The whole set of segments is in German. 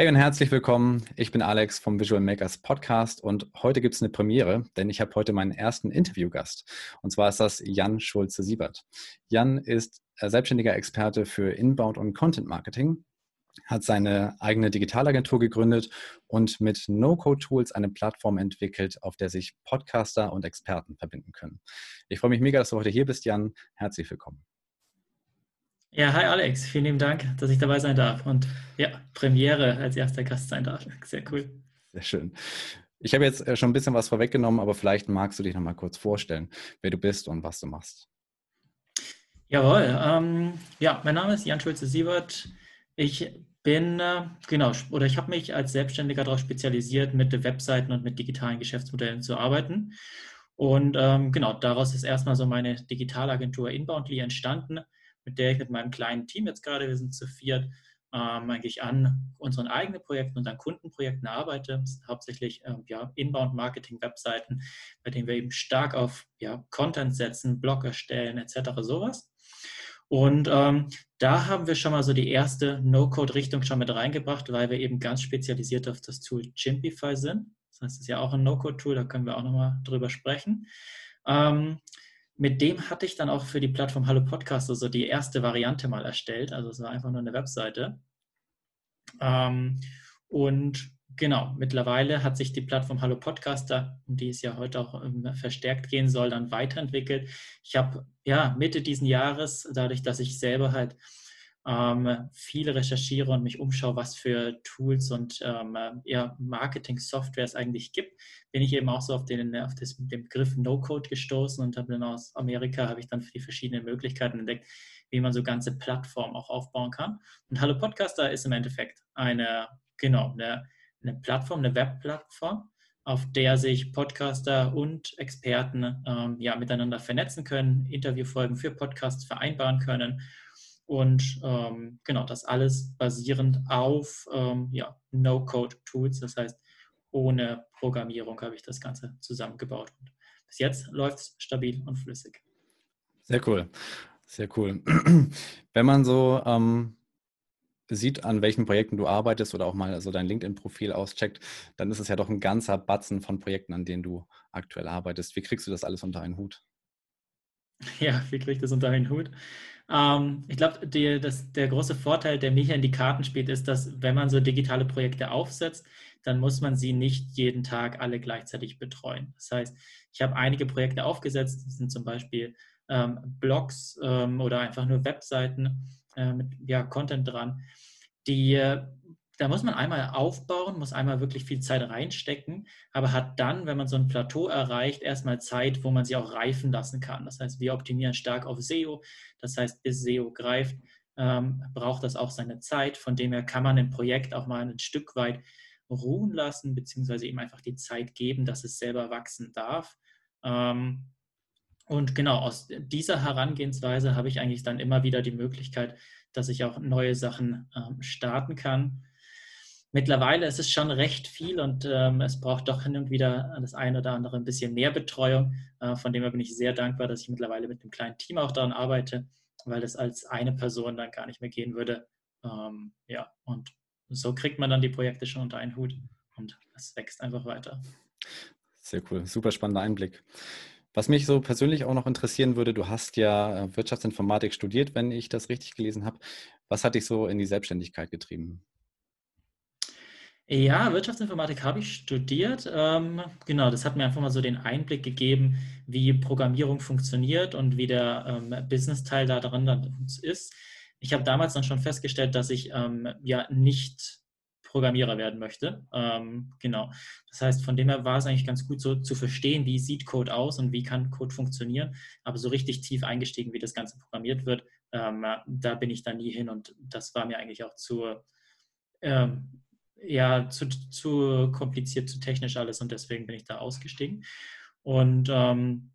Hey und herzlich willkommen. Ich bin Alex vom Visual Makers Podcast und heute gibt es eine Premiere, denn ich habe heute meinen ersten Interviewgast. Und zwar ist das Jan Schulze-Siebert. Jan ist äh, selbstständiger Experte für Inbound und Content Marketing, hat seine eigene Digitalagentur gegründet und mit No-Code-Tools eine Plattform entwickelt, auf der sich Podcaster und Experten verbinden können. Ich freue mich mega, dass du heute hier bist, Jan. Herzlich willkommen. Ja, hi Alex, vielen lieben Dank, dass ich dabei sein darf und ja, Premiere als erster Gast sein darf. Sehr cool. Sehr schön. Ich habe jetzt äh, schon ein bisschen was vorweggenommen, aber vielleicht magst du dich noch mal kurz vorstellen, wer du bist und was du machst. Jawohl. Ähm, ja, mein Name ist Jan Schulze-Siebert. Ich bin, äh, genau, oder ich habe mich als Selbstständiger darauf spezialisiert, mit Webseiten und mit digitalen Geschäftsmodellen zu arbeiten. Und ähm, genau, daraus ist erstmal so meine Digitalagentur Inboundly entstanden mit der ich mit meinem kleinen Team jetzt gerade, wir sind zu viert, ähm, eigentlich an unseren eigenen Projekten an Kundenprojekten arbeite. Hauptsächlich ähm, ja, Inbound-Marketing-Webseiten, bei denen wir eben stark auf ja, Content setzen, Blog erstellen etc. sowas. Und ähm, da haben wir schon mal so die erste No-Code-Richtung schon mit reingebracht, weil wir eben ganz spezialisiert auf das Tool Chimpify sind. Das ist ja auch ein No-Code-Tool, da können wir auch nochmal drüber sprechen. Ähm, mit dem hatte ich dann auch für die Plattform Hallo Podcast also die erste Variante mal erstellt. Also es war einfach nur eine Webseite. Ähm, und genau, mittlerweile hat sich die Plattform Hallo Podcaster, um die es ja heute auch ähm, verstärkt gehen soll, dann weiterentwickelt. Ich habe ja Mitte diesen Jahres, dadurch, dass ich selber halt ähm, viel recherchiere und mich umschaue, was für Tools und ähm, ja, Marketing-Software es eigentlich gibt, bin ich eben auch so auf den, auf das, den Begriff No-Code gestoßen und habe dann aus Amerika habe ich dann die verschiedenen Möglichkeiten entdeckt, wie man so ganze Plattformen auch aufbauen kann. Und Hallo Podcaster ist im Endeffekt eine, genau, eine, eine Plattform, eine Webplattform, auf der sich Podcaster und Experten ähm, ja, miteinander vernetzen können, Interviewfolgen für Podcasts vereinbaren können und ähm, genau, das alles basierend auf ähm, ja, No-Code-Tools, das heißt, ohne Programmierung habe ich das Ganze zusammengebaut. Und bis jetzt läuft es stabil und flüssig. Sehr cool, sehr cool. Wenn man so ähm, sieht, an welchen Projekten du arbeitest oder auch mal so dein LinkedIn-Profil auscheckt, dann ist es ja doch ein ganzer Batzen von Projekten, an denen du aktuell arbeitest. Wie kriegst du das alles unter einen Hut? Ja, wie kriege ich das unter einen Hut? Ähm, ich glaube, der große Vorteil, der mir hier in die Karten spielt, ist, dass wenn man so digitale Projekte aufsetzt, dann muss man sie nicht jeden Tag alle gleichzeitig betreuen. Das heißt, ich habe einige Projekte aufgesetzt, das sind zum Beispiel ähm, Blogs ähm, oder einfach nur Webseiten äh, mit ja, Content dran, die da muss man einmal aufbauen, muss einmal wirklich viel Zeit reinstecken, aber hat dann, wenn man so ein Plateau erreicht, erstmal Zeit, wo man sie auch reifen lassen kann. Das heißt, wir optimieren stark auf SEO. Das heißt, bis SEO greift, ähm, braucht das auch seine Zeit. Von dem her kann man ein Projekt auch mal ein Stück weit ruhen lassen, beziehungsweise ihm einfach die Zeit geben, dass es selber wachsen darf. Ähm, und genau aus dieser Herangehensweise habe ich eigentlich dann immer wieder die Möglichkeit, dass ich auch neue Sachen ähm, starten kann mittlerweile ist es schon recht viel und ähm, es braucht doch hin und wieder das eine oder andere ein bisschen mehr Betreuung. Äh, von dem her bin ich sehr dankbar, dass ich mittlerweile mit einem kleinen Team auch daran arbeite, weil das als eine Person dann gar nicht mehr gehen würde. Ähm, ja, und so kriegt man dann die Projekte schon unter einen Hut und es wächst einfach weiter. Sehr cool, super spannender Einblick. Was mich so persönlich auch noch interessieren würde, du hast ja äh, Wirtschaftsinformatik studiert, wenn ich das richtig gelesen habe. Was hat dich so in die Selbstständigkeit getrieben? Ja, Wirtschaftsinformatik habe ich studiert. Ähm, genau, das hat mir einfach mal so den Einblick gegeben, wie Programmierung funktioniert und wie der ähm, Business-Teil da dran dann ist. Ich habe damals dann schon festgestellt, dass ich ähm, ja nicht Programmierer werden möchte. Ähm, genau. Das heißt, von dem her war es eigentlich ganz gut so zu verstehen, wie sieht Code aus und wie kann Code funktionieren. Aber so richtig tief eingestiegen, wie das Ganze programmiert wird, ähm, da bin ich da nie hin und das war mir eigentlich auch zu ähm, ja zu, zu kompliziert, zu technisch alles und deswegen bin ich da ausgestiegen. Und ähm,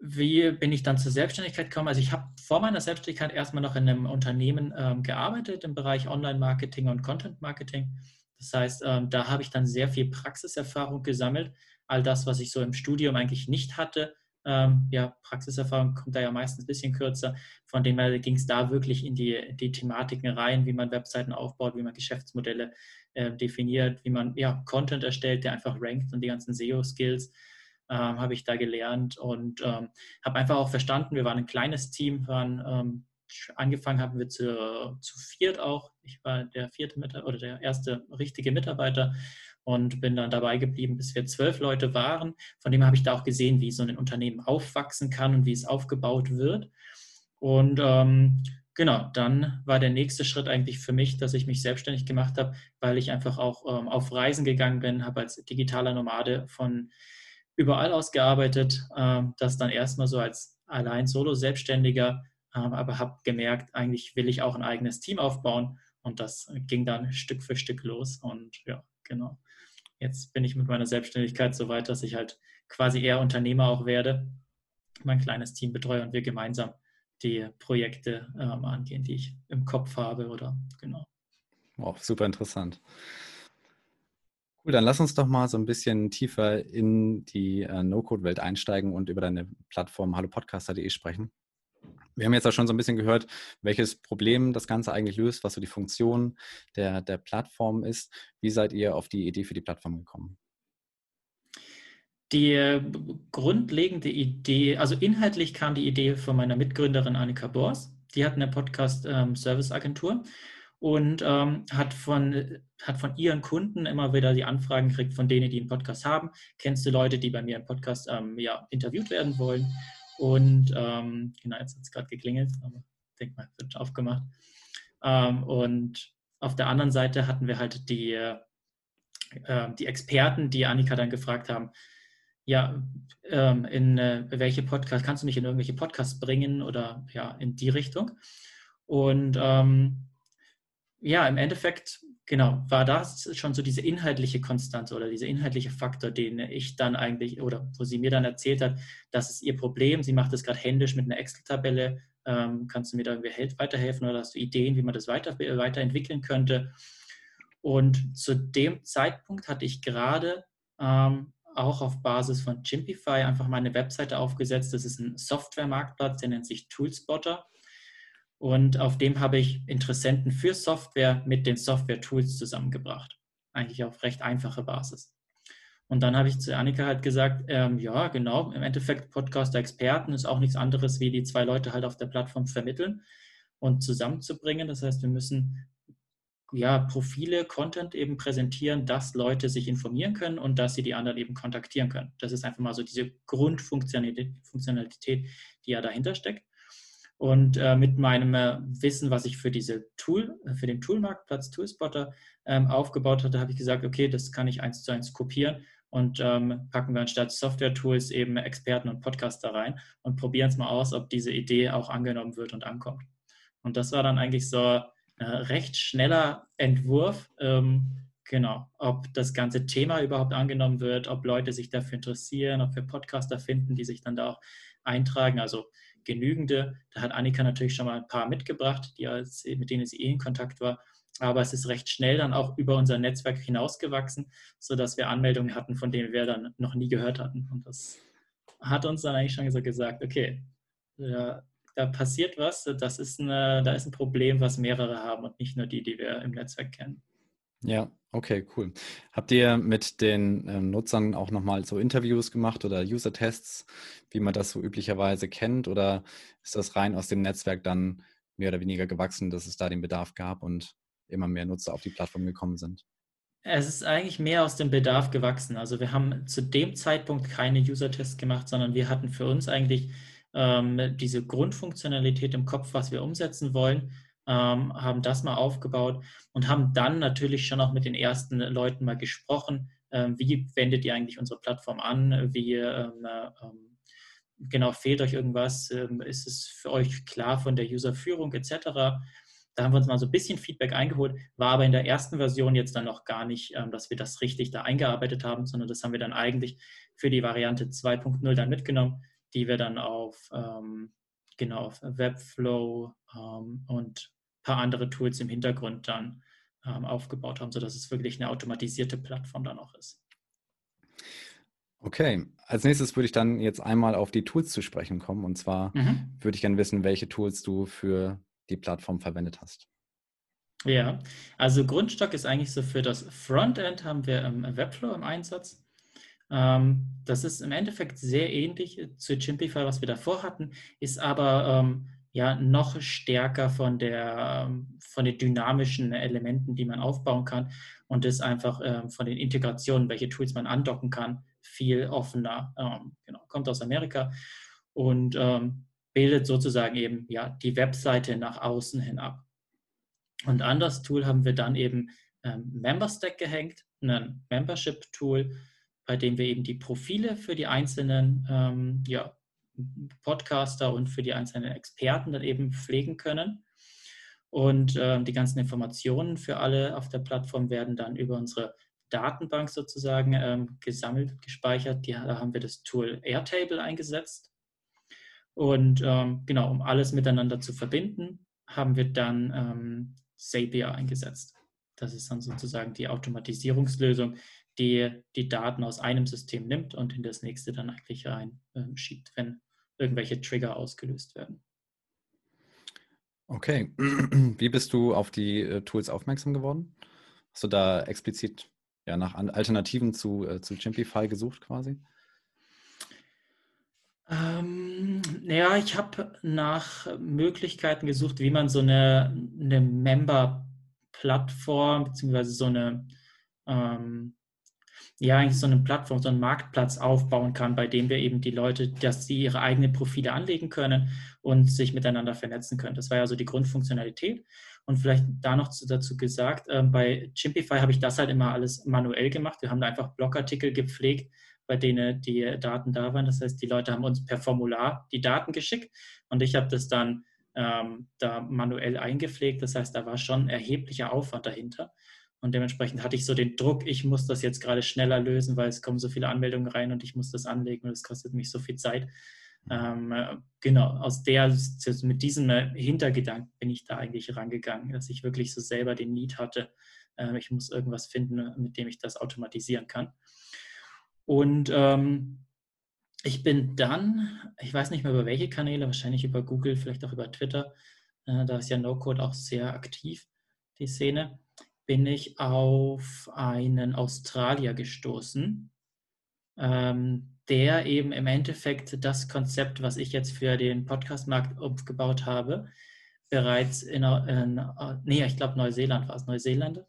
wie bin ich dann zur Selbstständigkeit gekommen? Also ich habe vor meiner Selbstständigkeit erstmal noch in einem Unternehmen ähm, gearbeitet im Bereich Online-Marketing und Content-Marketing. Das heißt, ähm, da habe ich dann sehr viel Praxiserfahrung gesammelt. All das, was ich so im Studium eigentlich nicht hatte, Ähm, ja, Praxiserfahrung kommt da ja meistens ein bisschen kürzer. Von dem her ging es da wirklich in die, die Thematiken rein, wie man Webseiten aufbaut, wie man Geschäftsmodelle äh, definiert, wie man ja, Content erstellt, der einfach rankt und die ganzen SEO-Skills ähm, habe ich da gelernt und ähm, habe einfach auch verstanden, wir waren ein kleines Team, waren ähm, angefangen haben wir zu, zu viert auch. Ich war der vierte Mitarbeiter oder der erste richtige Mitarbeiter und bin dann dabei geblieben, bis wir zwölf Leute waren. Von dem habe ich da auch gesehen, wie so ein Unternehmen aufwachsen kann und wie es aufgebaut wird. Und ähm, genau, dann war der nächste Schritt eigentlich für mich, dass ich mich selbstständig gemacht habe, weil ich einfach auch ähm, auf Reisen gegangen bin, habe als digitaler Nomade von überall aus gearbeitet, äh, das dann erstmal so als allein Solo-Selbstständiger, äh, aber habe gemerkt, eigentlich will ich auch ein eigenes Team aufbauen und das ging dann Stück für Stück los und ja, genau. Jetzt bin ich mit meiner Selbstständigkeit so weit, dass ich halt quasi eher Unternehmer auch werde, mein kleines Team betreue und wir gemeinsam die Projekte ähm, angehen, die ich im Kopf habe oder genau. Wow, super interessant. Cool, dann lass uns doch mal so ein bisschen tiefer in die äh, No-Code-Welt einsteigen und über deine Plattform hallopodcaster.de sprechen. Wir haben jetzt auch schon so ein bisschen gehört, welches Problem das Ganze eigentlich löst, was so die Funktion der, der Plattform ist. Wie seid ihr auf die Idee für die Plattform gekommen? Die äh, grundlegende Idee, also inhaltlich kam die Idee von meiner Mitgründerin Annika Bors. Die hat eine Podcast-Service-Agentur ähm, und ähm, hat, von, hat von ihren Kunden immer wieder die Anfragen gekriegt, von denen, die einen Podcast haben. Kennst du Leute, die bei mir im Podcast ähm, ja, interviewt werden wollen? Und ähm, genau, jetzt hat es gerade geklingelt, aber ich denke mal, wird aufgemacht. Ähm, und auf der anderen Seite hatten wir halt die, äh, die Experten, die Annika dann gefragt haben, ja, ähm, in äh, welche Podcast, kannst du mich in irgendwelche Podcasts bringen oder ja, in die Richtung? Und ähm, ja, im Endeffekt, genau, war das schon so diese inhaltliche Konstante oder dieser inhaltliche Faktor, den ich dann eigentlich, oder wo sie mir dann erzählt hat, das ist ihr Problem, sie macht das gerade händisch mit einer Excel-Tabelle, ähm, kannst du mir da irgendwie weiterhelfen oder hast du Ideen, wie man das weiter, weiterentwickeln könnte? Und zu dem Zeitpunkt hatte ich gerade ähm, auch auf Basis von Chimpify einfach meine Webseite aufgesetzt. Das ist ein Software-Marktplatz, der nennt sich Toolspotter. Und auf dem habe ich Interessenten für Software mit den Software-Tools zusammengebracht. Eigentlich auf recht einfache Basis. Und dann habe ich zu Annika halt gesagt, ähm, ja, genau, im Endeffekt Podcaster-Experten ist auch nichts anderes, wie die zwei Leute halt auf der Plattform vermitteln und zusammenzubringen. Das heißt, wir müssen ja, Profile, Content eben präsentieren, dass Leute sich informieren können und dass sie die anderen eben kontaktieren können. Das ist einfach mal so diese Grundfunktionalität, die ja dahinter steckt. Und äh, mit meinem äh, Wissen, was ich für diese Tool, äh, für den Toolmarktplatz Toolspotter ähm, aufgebaut hatte, habe ich gesagt, okay, das kann ich eins zu eins kopieren und ähm, packen wir anstatt Software-Tools eben Experten und Podcaster rein und probieren es mal aus, ob diese Idee auch angenommen wird und ankommt. Und das war dann eigentlich so ein äh, recht schneller Entwurf. Ähm, genau, ob das ganze Thema überhaupt angenommen wird, ob Leute sich dafür interessieren, ob wir Podcaster finden, die sich dann da auch eintragen. Also genügende. Da hat Annika natürlich schon mal ein paar mitgebracht, die als, mit denen sie eh in Kontakt war. Aber es ist recht schnell dann auch über unser Netzwerk hinausgewachsen, sodass wir Anmeldungen hatten, von denen wir dann noch nie gehört hatten. Und das hat uns dann eigentlich schon gesagt, okay, da, da passiert was, das ist eine, da ist ein Problem, was mehrere haben und nicht nur die, die wir im Netzwerk kennen. Ja, okay, cool. Habt ihr mit den ähm, Nutzern auch nochmal so Interviews gemacht oder User-Tests, wie man das so üblicherweise kennt? Oder ist das rein aus dem Netzwerk dann mehr oder weniger gewachsen, dass es da den Bedarf gab und immer mehr Nutzer auf die Plattform gekommen sind? Es ist eigentlich mehr aus dem Bedarf gewachsen. Also wir haben zu dem Zeitpunkt keine User-Tests gemacht, sondern wir hatten für uns eigentlich ähm, diese Grundfunktionalität im Kopf, was wir umsetzen wollen ähm, haben das mal aufgebaut und haben dann natürlich schon auch mit den ersten Leuten mal gesprochen, ähm, wie wendet ihr eigentlich unsere Plattform an, wie ähm, ähm genau fehlt euch irgendwas, ähm, ist es für euch klar von der Userführung etc. Da haben wir uns mal so ein bisschen Feedback eingeholt, war aber in der ersten Version jetzt dann noch gar nicht, ähm, dass wir das richtig da eingearbeitet haben, sondern das haben wir dann eigentlich für die Variante 2.0 dann mitgenommen, die wir dann auf genau auf Webflow ähm, und paar andere Tools im Hintergrund dann ähm, aufgebaut haben, sodass es wirklich eine automatisierte Plattform dann auch ist. Okay, als nächstes würde ich dann jetzt einmal auf die Tools zu sprechen kommen. Und zwar mhm. würde ich gerne wissen, welche Tools du für die Plattform verwendet hast. Ja, also Grundstock ist eigentlich so für das Frontend haben wir im Webflow im Einsatz. Ähm, das ist im Endeffekt sehr ähnlich zu Chimpify, was wir davor hatten, ist aber ähm, ja noch stärker von der von den dynamischen Elementen, die man aufbauen kann und ist einfach ähm, von den Integrationen, welche Tools man andocken kann, viel offener. Ähm, genau, kommt aus Amerika und ähm, bildet sozusagen eben ja die Webseite nach außen hin ab. Und an das Tool haben wir dann eben ähm, MemberStack gehängt, ein Membership-Tool, bei dem wir eben die Profile für die einzelnen ähm, ja, Podcaster und für die einzelnen Experten dann eben pflegen können. Und ähm, die ganzen Informationen für alle auf der Plattform werden dann über unsere Datenbank sozusagen ähm, gesammelt, gespeichert. Die, da haben wir das Tool Airtable eingesetzt. Und ähm, genau, um alles miteinander zu verbinden, haben wir dann ähm, Zapier eingesetzt. Das ist dann sozusagen die Automatisierungslösung, die die Daten aus einem System nimmt und in das nächste dann eigentlich reinschiebt, ähm, wenn irgendwelche Trigger ausgelöst werden. Okay. Wie bist du auf die äh, Tools aufmerksam geworden? Hast du da explizit ja, nach Alternativen zu, äh, zu Chimpify gesucht quasi? Ähm, ja, ich habe nach Möglichkeiten gesucht, wie man so eine, eine Member-Plattform beziehungsweise so eine ähm, ja eigentlich so eine Plattform, so einen Marktplatz aufbauen kann, bei dem wir eben die Leute, dass sie ihre eigenen Profile anlegen können und sich miteinander vernetzen können. Das war ja so die Grundfunktionalität. Und vielleicht da noch dazu gesagt, äh, bei Chimpify habe ich das halt immer alles manuell gemacht. Wir haben da einfach Blogartikel gepflegt, bei denen die Daten da waren. Das heißt, die Leute haben uns per Formular die Daten geschickt und ich habe das dann ähm, da manuell eingepflegt. Das heißt, da war schon erheblicher Aufwand dahinter. Und dementsprechend hatte ich so den Druck, ich muss das jetzt gerade schneller lösen, weil es kommen so viele Anmeldungen rein und ich muss das anlegen und es kostet mich so viel Zeit. Ähm, äh, genau, aus der, mit diesem äh, Hintergedanken bin ich da eigentlich rangegangen, dass ich wirklich so selber den Need hatte. Äh, ich muss irgendwas finden, mit dem ich das automatisieren kann. Und ähm, ich bin dann, ich weiß nicht mehr über welche Kanäle, wahrscheinlich über Google, vielleicht auch über Twitter, äh, da ist ja No-Code auch sehr aktiv, die Szene bin ich auf einen Australier gestoßen, ähm, der eben im Endeffekt das Konzept, was ich jetzt für den Podcastmarkt aufgebaut habe, bereits in, in nee, ich glaube Neuseeland war es, Neuseeland.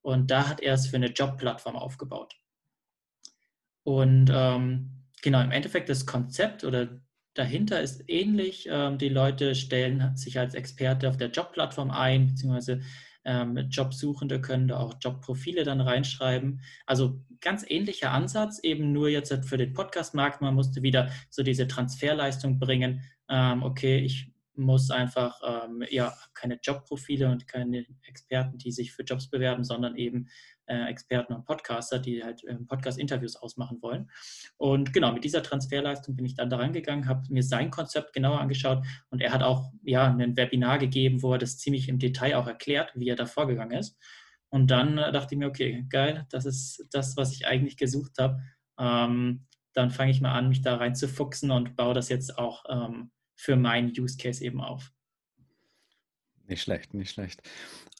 Und da hat er es für eine Jobplattform aufgebaut. Und ähm, genau, im Endeffekt das Konzept oder dahinter ist ähnlich. Ähm, die Leute stellen sich als Experte auf der Jobplattform ein, beziehungsweise ähm, Jobsuchende können da auch Jobprofile dann reinschreiben. Also ganz ähnlicher Ansatz, eben nur jetzt für den Podcast-Markt. Man musste wieder so diese Transferleistung bringen. Ähm, okay, ich muss einfach, ähm, ja, keine Jobprofile und keine Experten, die sich für Jobs bewerben, sondern eben Experten und Podcaster, die halt ähm, Podcast-Interviews ausmachen wollen. Und genau, mit dieser Transferleistung bin ich dann daran gegangen, habe mir sein Konzept genauer angeschaut und er hat auch ja ein Webinar gegeben, wo er das ziemlich im Detail auch erklärt, wie er da vorgegangen ist. Und dann äh, dachte ich mir, okay, geil, das ist das, was ich eigentlich gesucht habe. Ähm, dann fange ich mal an, mich da reinzufuchsen und baue das jetzt auch ähm, für meinen Use Case eben auf. Nicht schlecht, nicht schlecht.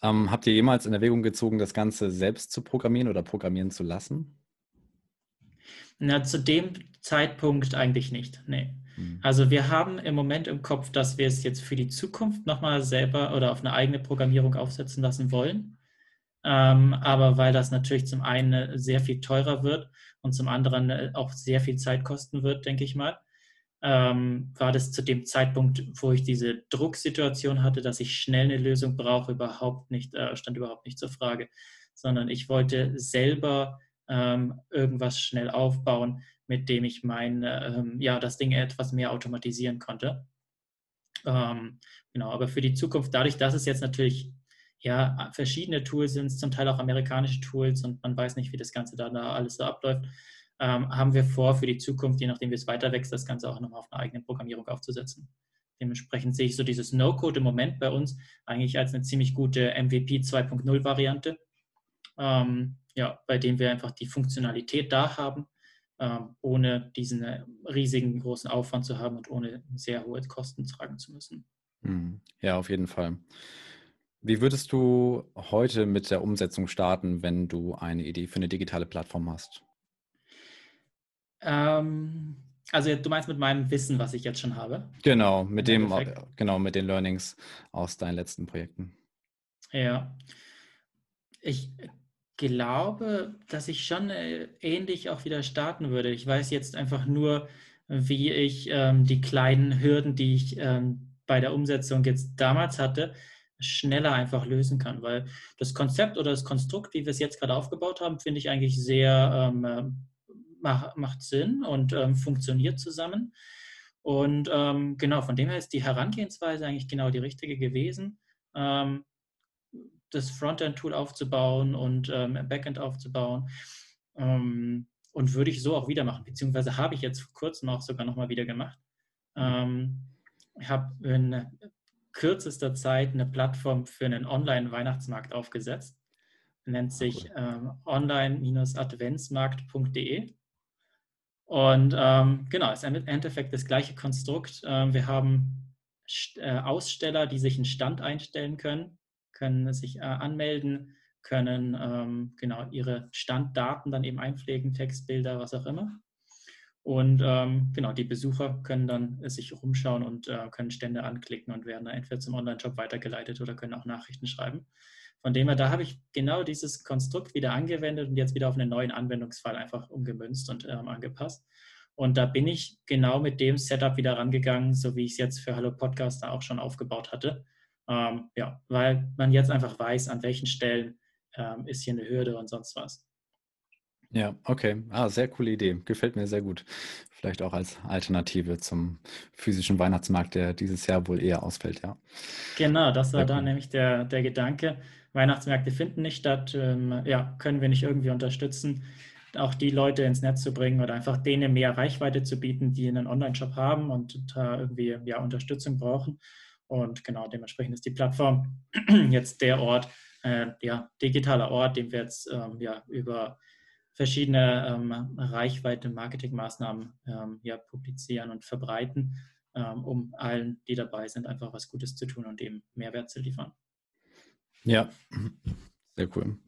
Ähm, habt ihr jemals in Erwägung gezogen, das Ganze selbst zu programmieren oder programmieren zu lassen? Na, zu dem Zeitpunkt eigentlich nicht. Nee. Hm. Also wir haben im Moment im Kopf, dass wir es jetzt für die Zukunft nochmal selber oder auf eine eigene Programmierung aufsetzen lassen wollen. Ähm, aber weil das natürlich zum einen sehr viel teurer wird und zum anderen äh, auch sehr viel Zeit kosten wird, denke ich mal, ähm, war das zu dem Zeitpunkt, wo ich diese Drucksituation hatte, dass ich schnell eine Lösung brauche, überhaupt nicht, äh, stand überhaupt nicht zur Frage, sondern ich wollte selber ähm, irgendwas schnell aufbauen, mit dem ich mein, ähm, ja, das Ding etwas mehr automatisieren konnte. Ähm, genau, aber für die Zukunft, dadurch, dass es jetzt natürlich ja, verschiedene Tools sind, zum Teil auch amerikanische Tools und man weiß nicht, wie das Ganze da, da alles so abläuft, ähm, haben wir vor, für die Zukunft, je nachdem wie es weiter wächst, das Ganze auch nochmal auf eine eigene Programmierung aufzusetzen. Dementsprechend sehe ich so dieses No-Code im Moment bei uns eigentlich als eine ziemlich gute MVP 2.0 Variante, ähm, ja, bei dem wir einfach die Funktionalität da haben, ähm, ohne diesen äh, riesigen großen Aufwand zu haben und ohne sehr hohe Kosten tragen zu müssen. Mhm. Ja, auf jeden Fall. Wie würdest du heute mit der Umsetzung starten, wenn du eine Idee für eine digitale Plattform hast? Ähm, also du meinst mit meinem Wissen, was ich jetzt schon habe? Genau, mit dem, genau, mit den Learnings aus deinen letzten Projekten. Ja. Ich glaube, dass ich schon äh, ähnlich auch wieder starten würde. Ich weiß jetzt einfach nur, wie ich ähm, die kleinen Hürden, die ich ähm, bei der Umsetzung jetzt damals hatte, schneller einfach lösen kann. Weil das Konzept oder das Konstrukt, wie wir es jetzt gerade aufgebaut haben, finde ich eigentlich sehr, ähm, äh, mach, macht Sinn und ähm, funktioniert zusammen. Und ähm, genau, von dem her ist die Herangehensweise eigentlich genau die richtige gewesen. Ähm, das Frontend-Tool aufzubauen und ähm, Backend aufzubauen. Ähm, und würde ich so auch wieder machen, beziehungsweise habe ich jetzt vor kurzem auch sogar nochmal wieder gemacht. Ähm, ich habe in kürzester Zeit eine Plattform für einen Online-Weihnachtsmarkt aufgesetzt. Nennt sich ähm, online-adventsmarkt.de. Und ähm, genau, ist im Endeffekt das gleiche Konstrukt. Ähm, wir haben äh, Aussteller, die sich einen Stand einstellen können können sich äh, anmelden, können ähm, genau ihre Standdaten dann eben einpflegen, Textbilder, was auch immer. Und ähm, genau, die Besucher können dann äh, sich rumschauen und äh, können Stände anklicken und werden dann entweder zum Online-Shop weitergeleitet oder können auch Nachrichten schreiben. Von dem her, da habe ich genau dieses Konstrukt wieder angewendet und jetzt wieder auf einen neuen Anwendungsfall einfach umgemünzt und ähm, angepasst. Und da bin ich genau mit dem Setup wieder rangegangen, so wie ich es jetzt für Hallo Podcaster auch schon aufgebaut hatte. Ähm, ja, weil man jetzt einfach weiß, an welchen Stellen ähm, ist hier eine Hürde und sonst was. Ja, okay. Ah, sehr coole Idee. Gefällt mir sehr gut. Vielleicht auch als Alternative zum physischen Weihnachtsmarkt, der dieses Jahr wohl eher ausfällt, ja. Genau, das war da nämlich der, der Gedanke. Weihnachtsmärkte finden nicht statt. Ähm, ja, können wir nicht irgendwie unterstützen, auch die Leute ins Netz zu bringen oder einfach denen mehr Reichweite zu bieten, die einen Online-Shop haben und da irgendwie ja, Unterstützung brauchen. Und genau dementsprechend ist die Plattform jetzt der Ort, äh, ja, digitaler Ort, den wir jetzt ähm, ja, über verschiedene ähm, Reichweite Marketingmaßnahmen ähm, ja, publizieren und verbreiten, ähm, um allen, die dabei sind, einfach was Gutes zu tun und eben Mehrwert zu liefern. Ja, sehr cool.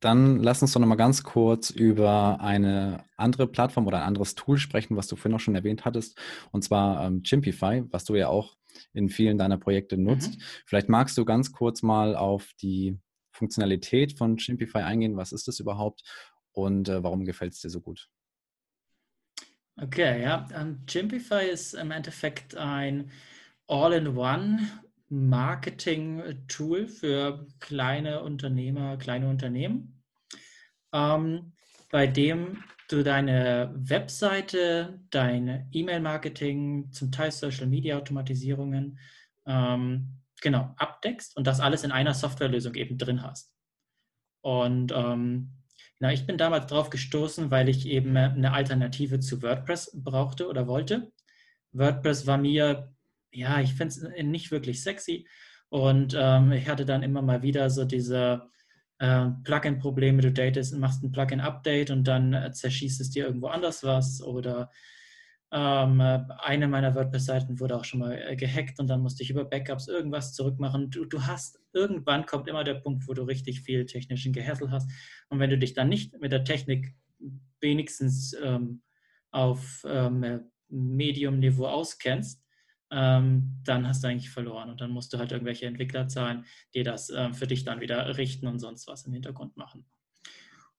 Dann lass uns doch nochmal ganz kurz über eine andere Plattform oder ein anderes Tool sprechen, was du vorhin auch schon erwähnt hattest, und zwar ähm, Chimpify, was du ja auch in vielen deiner Projekte nutzt. Mhm. Vielleicht magst du ganz kurz mal auf die Funktionalität von Chimpify eingehen. Was ist das überhaupt und äh, warum gefällt es dir so gut? Okay, ja. Um, ähm, Chimpify ist im Endeffekt ein All-in-One Marketing-Tool für kleine Unternehmer, kleine Unternehmen, ähm, bei dem du deine Webseite, dein E-Mail-Marketing, zum Teil Social-Media-Automatisierungen ähm, genau abdeckst und das alles in einer Softwarelösung eben drin hast. Und ähm, na, ich bin damals drauf gestoßen, weil ich eben eine Alternative zu WordPress brauchte oder wollte. WordPress war mir, ja, ich finde es nicht wirklich sexy und ähm, ich hatte dann immer mal wieder so diese äh, Plugin-Probleme, du datest, machst ein Plugin-Update und dann äh, zerschießt es dir irgendwo anders was oder ähm, äh, eine meiner WordPress-Seiten wurde auch schon mal äh, gehackt und dann musste ich über Backups irgendwas zurückmachen. Du, du hast, irgendwann kommt immer der Punkt, wo du richtig viel technischen Gehassel hast. Und wenn du dich dann nicht mit der Technik wenigstens ähm, auf ähm, Medium-Niveau auskennst, ähm, dann hast du eigentlich verloren und dann musst du halt irgendwelche Entwickler zahlen, die das ähm, für dich dann wieder richten und sonst was im Hintergrund machen.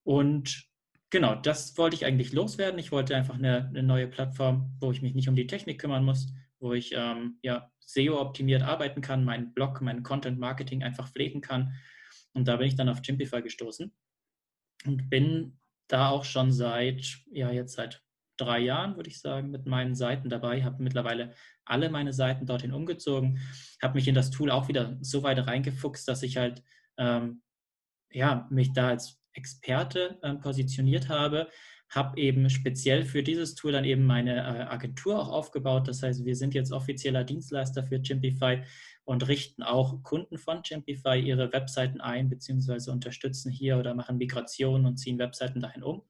Und genau, das wollte ich eigentlich loswerden. Ich wollte einfach eine, eine neue Plattform, wo ich mich nicht um die Technik kümmern muss, wo ich ähm, ja, SEO-optimiert arbeiten kann, meinen Blog, mein Content-Marketing einfach pflegen kann. Und da bin ich dann auf Chimpify gestoßen und bin da auch schon seit, ja, jetzt seit drei Jahren, würde ich sagen, mit meinen Seiten dabei, habe mittlerweile alle meine Seiten dorthin umgezogen, habe mich in das Tool auch wieder so weit reingefuchst, dass ich halt ähm, ja, mich da als Experte äh, positioniert habe, habe eben speziell für dieses Tool dann eben meine äh, Agentur auch aufgebaut. Das heißt, wir sind jetzt offizieller Dienstleister für Chimpify und richten auch Kunden von Chimpify ihre Webseiten ein, beziehungsweise unterstützen hier oder machen Migrationen und ziehen Webseiten dahin um.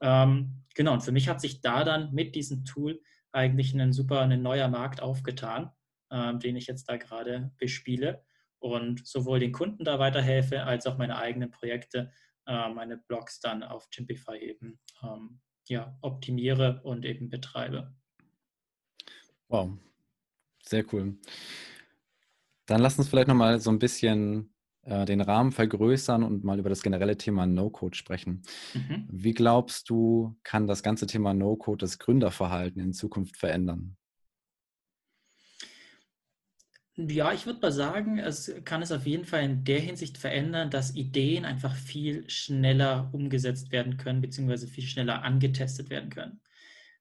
Ähm, genau, und für mich hat sich da dann mit diesem Tool eigentlich ein super, ein neuer Markt aufgetan, ähm, den ich jetzt da gerade bespiele und sowohl den Kunden da weiterhelfe, als auch meine eigenen Projekte, meine Blogs dann auf Chimpify eben ähm, ja, optimiere und eben betreibe. Wow, sehr cool. Dann lass uns vielleicht nochmal so ein bisschen äh, den Rahmen vergrößern und mal über das generelle Thema No-Code sprechen. Mhm. Wie glaubst du, kann das ganze Thema No-Code das Gründerverhalten in Zukunft verändern? Ja, ich würde mal sagen, es kann es auf jeden Fall in der Hinsicht verändern, dass Ideen einfach viel schneller umgesetzt werden können, beziehungsweise viel schneller angetestet werden können.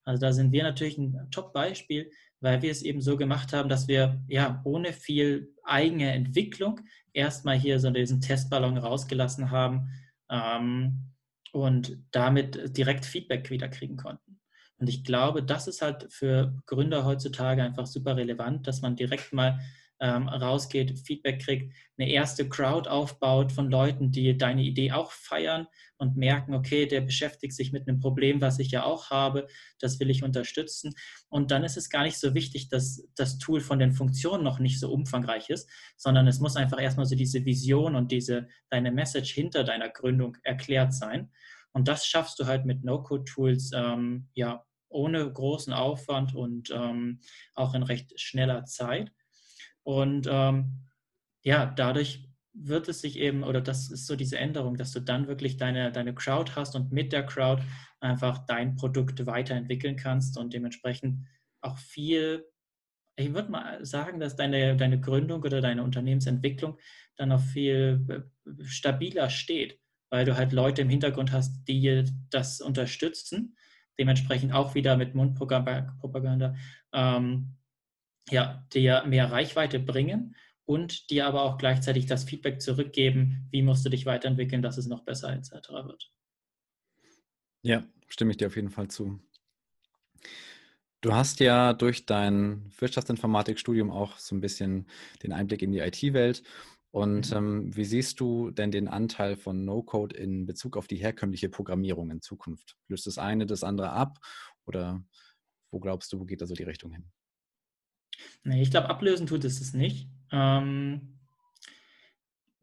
Also da sind wir natürlich ein Top-Beispiel, weil wir es eben so gemacht haben, dass wir ja ohne viel eigene Entwicklung erstmal hier so diesen Testballon rausgelassen haben ähm, und damit direkt Feedback wieder kriegen konnten. Und ich glaube, das ist halt für Gründer heutzutage einfach super relevant, dass man direkt mal ähm, rausgeht, Feedback kriegt, eine erste Crowd aufbaut von Leuten, die deine Idee auch feiern und merken, okay, der beschäftigt sich mit einem Problem, was ich ja auch habe, das will ich unterstützen. Und dann ist es gar nicht so wichtig, dass das Tool von den Funktionen noch nicht so umfangreich ist, sondern es muss einfach erstmal so diese Vision und diese deine Message hinter deiner Gründung erklärt sein. Und das schaffst du halt mit No-Code-Tools ähm, ja ohne großen Aufwand und ähm, auch in recht schneller Zeit. Und ähm, ja, dadurch wird es sich eben, oder das ist so diese Änderung, dass du dann wirklich deine, deine Crowd hast und mit der Crowd einfach dein Produkt weiterentwickeln kannst und dementsprechend auch viel, ich würde mal sagen, dass deine, deine Gründung oder deine Unternehmensentwicklung dann auch viel äh, stabiler steht, weil du halt Leute im Hintergrund hast, die das unterstützen, dementsprechend auch wieder mit Mundpropaganda ähm, ja, dir mehr Reichweite bringen und dir aber auch gleichzeitig das Feedback zurückgeben, wie musst du dich weiterentwickeln, dass es noch besser etc. wird. Ja, stimme ich dir auf jeden Fall zu. Du hast ja durch dein Wirtschaftsinformatikstudium auch so ein bisschen den Einblick in die IT-Welt. Und mhm. ähm, wie siehst du denn den Anteil von No-Code in Bezug auf die herkömmliche Programmierung in Zukunft? Löst das eine das andere ab oder wo glaubst du, wo geht also die Richtung hin? Nee, ich glaube, ablösen tut es es nicht. Ähm,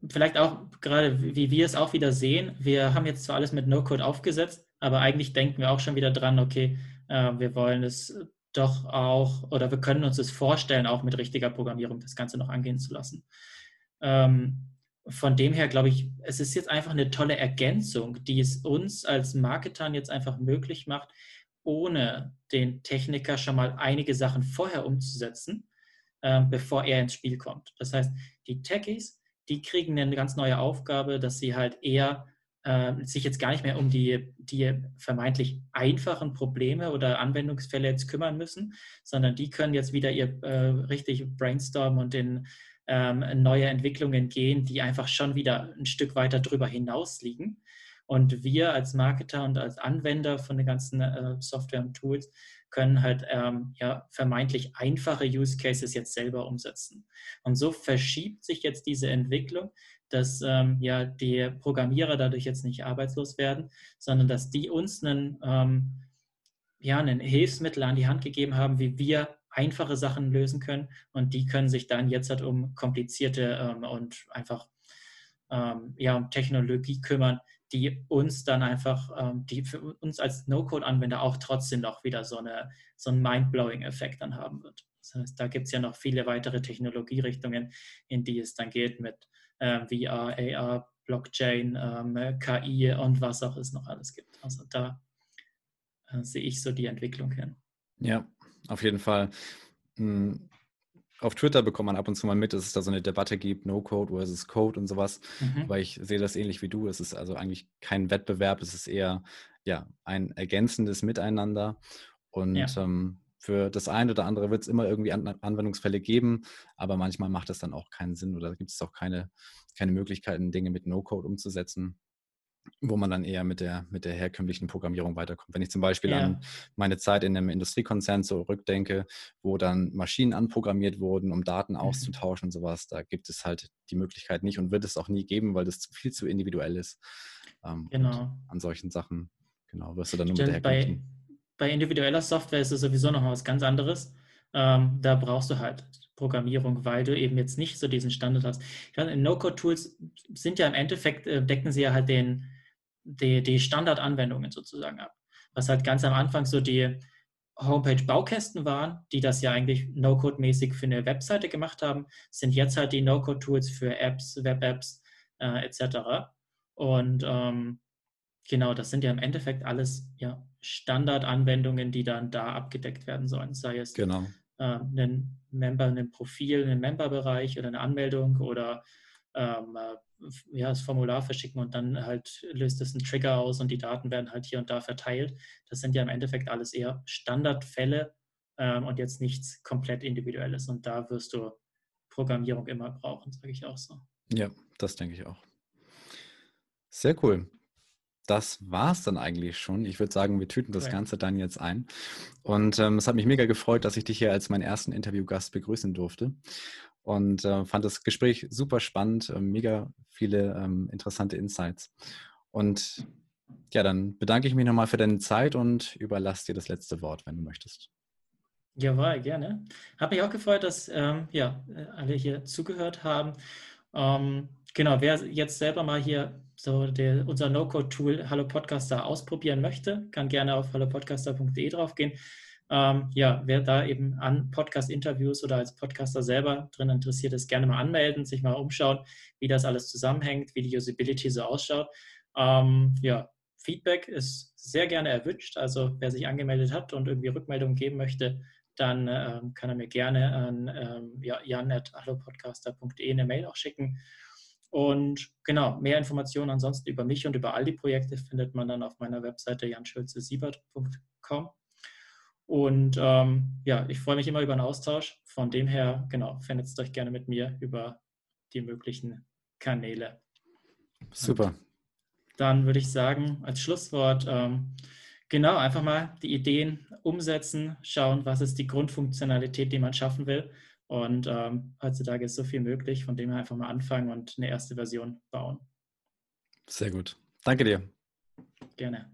vielleicht auch gerade, wie wir es auch wieder sehen, wir haben jetzt zwar alles mit No-Code aufgesetzt, aber eigentlich denken wir auch schon wieder dran, okay, äh, wir wollen es doch auch, oder wir können uns es vorstellen, auch mit richtiger Programmierung das Ganze noch angehen zu lassen. Ähm, von dem her glaube ich, es ist jetzt einfach eine tolle Ergänzung, die es uns als Marketern jetzt einfach möglich macht, ohne den Techniker schon mal einige Sachen vorher umzusetzen, äh, bevor er ins Spiel kommt. Das heißt, die Techies, die kriegen eine ganz neue Aufgabe, dass sie halt eher äh, sich jetzt gar nicht mehr um die, die vermeintlich einfachen Probleme oder Anwendungsfälle jetzt kümmern müssen, sondern die können jetzt wieder ihr äh, richtig brainstormen und in ähm, neue Entwicklungen gehen, die einfach schon wieder ein Stück weiter drüber hinaus liegen. Und wir als Marketer und als Anwender von den ganzen äh, Software und Tools können halt ähm, ja, vermeintlich einfache Use Cases jetzt selber umsetzen. Und so verschiebt sich jetzt diese Entwicklung, dass ähm, ja die Programmierer dadurch jetzt nicht arbeitslos werden, sondern dass die uns einen, ähm, ja, einen Hilfsmittel an die Hand gegeben haben, wie wir einfache Sachen lösen können. Und die können sich dann jetzt halt um komplizierte ähm, und einfach ähm, ja, um Technologie kümmern, die uns dann einfach, ähm, die für uns als No-Code-Anwender auch trotzdem noch wieder so, eine, so einen Mind-Blowing-Effekt dann haben wird. Das heißt, da gibt es ja noch viele weitere Technologierichtungen, in die es dann geht mit äh, VR, AR, Blockchain, ähm, KI und was auch es noch alles gibt. Also da äh, sehe ich so die Entwicklung hin. Ja, auf jeden Fall. Hm, auf Twitter bekommt man ab und zu mal mit, dass es da so eine Debatte gibt, No-Code versus Code und sowas. Mhm. Weil ich sehe das ähnlich wie du. Es ist also eigentlich kein Wettbewerb, es ist eher ja, ein ergänzendes Miteinander. Und ja. ähm, für das eine oder andere wird es immer irgendwie An Anwendungsfälle geben, aber manchmal macht es dann auch keinen Sinn oder gibt es auch keine, keine Möglichkeiten, Dinge mit No-Code umzusetzen wo man dann eher mit der, mit der herkömmlichen Programmierung weiterkommt. Wenn ich zum Beispiel ja. an meine Zeit in einem Industriekonzern zurückdenke, wo dann Maschinen anprogrammiert wurden, um Daten mhm. auszutauschen und sowas, da gibt es halt die Möglichkeit nicht und wird es auch nie geben, weil das viel zu individuell ist. Ähm, genau. An solchen Sachen Genau, wirst du dann nur mit der bei, bei individueller Software ist es sowieso noch was ganz anderes. Ähm, da brauchst du halt Programmierung, weil du eben jetzt nicht so diesen Standard hast. No-Code-Tools sind ja im Endeffekt, äh, decken sie ja halt den, die, die Standardanwendungen sozusagen ab. Was halt ganz am Anfang so die Homepage-Baukästen waren, die das ja eigentlich No-Code-mäßig für eine Webseite gemacht haben, sind jetzt halt die No-Code-Tools für Apps, Web-Apps äh, etc. Und ähm, genau, das sind ja im Endeffekt alles ja, Standardanwendungen, die dann da abgedeckt werden sollen. Sei es genau. Äh, ein Member, ein Profil, ein Member-Bereich oder eine Anmeldung oder ähm, äh, ja, das Formular verschicken und dann halt löst es einen Trigger aus und die Daten werden halt hier und da verteilt. Das sind ja im Endeffekt alles eher Standardfälle ähm, und jetzt nichts komplett Individuelles. Und da wirst du Programmierung immer brauchen, sage ich auch so. Ja, das denke ich auch. Sehr cool. Das war es dann eigentlich schon. Ich würde sagen, wir tüten das ja. Ganze dann jetzt ein. Und ähm, es hat mich mega gefreut, dass ich dich hier als meinen ersten Interviewgast begrüßen durfte und äh, fand das Gespräch super spannend, äh, mega viele ähm, interessante Insights. Und ja, dann bedanke ich mich nochmal für deine Zeit und überlasse dir das letzte Wort, wenn du möchtest. Jawohl, gerne. Habe mich auch gefreut, dass ähm, ja, alle hier zugehört haben. Ähm, genau, wer jetzt selber mal hier so der, unser No-Code-Tool Hallo Podcaster ausprobieren möchte, kann gerne auf hallopodcaster.de draufgehen. Ähm, ja, wer da eben an Podcast-Interviews oder als Podcaster selber drin interessiert ist, gerne mal anmelden, sich mal umschauen, wie das alles zusammenhängt, wie die Usability so ausschaut. Ähm, ja, Feedback ist sehr gerne erwünscht. Also wer sich angemeldet hat und irgendwie Rückmeldungen geben möchte, dann ähm, kann er mir gerne an ähm, ja, jan.allopodcaster.de eine Mail auch schicken. Und genau, mehr Informationen ansonsten über mich und über all die Projekte findet man dann auf meiner Webseite janschulze-siebert.com. Und ähm, ja, ich freue mich immer über einen Austausch. Von dem her, genau, vernetzt euch gerne mit mir über die möglichen Kanäle. Super. Und dann würde ich sagen, als Schlusswort, ähm, genau, einfach mal die Ideen umsetzen, schauen, was ist die Grundfunktionalität, die man schaffen will. Und ähm, heutzutage ist so viel möglich, von dem her einfach mal anfangen und eine erste Version bauen. Sehr gut. Danke dir. Gerne.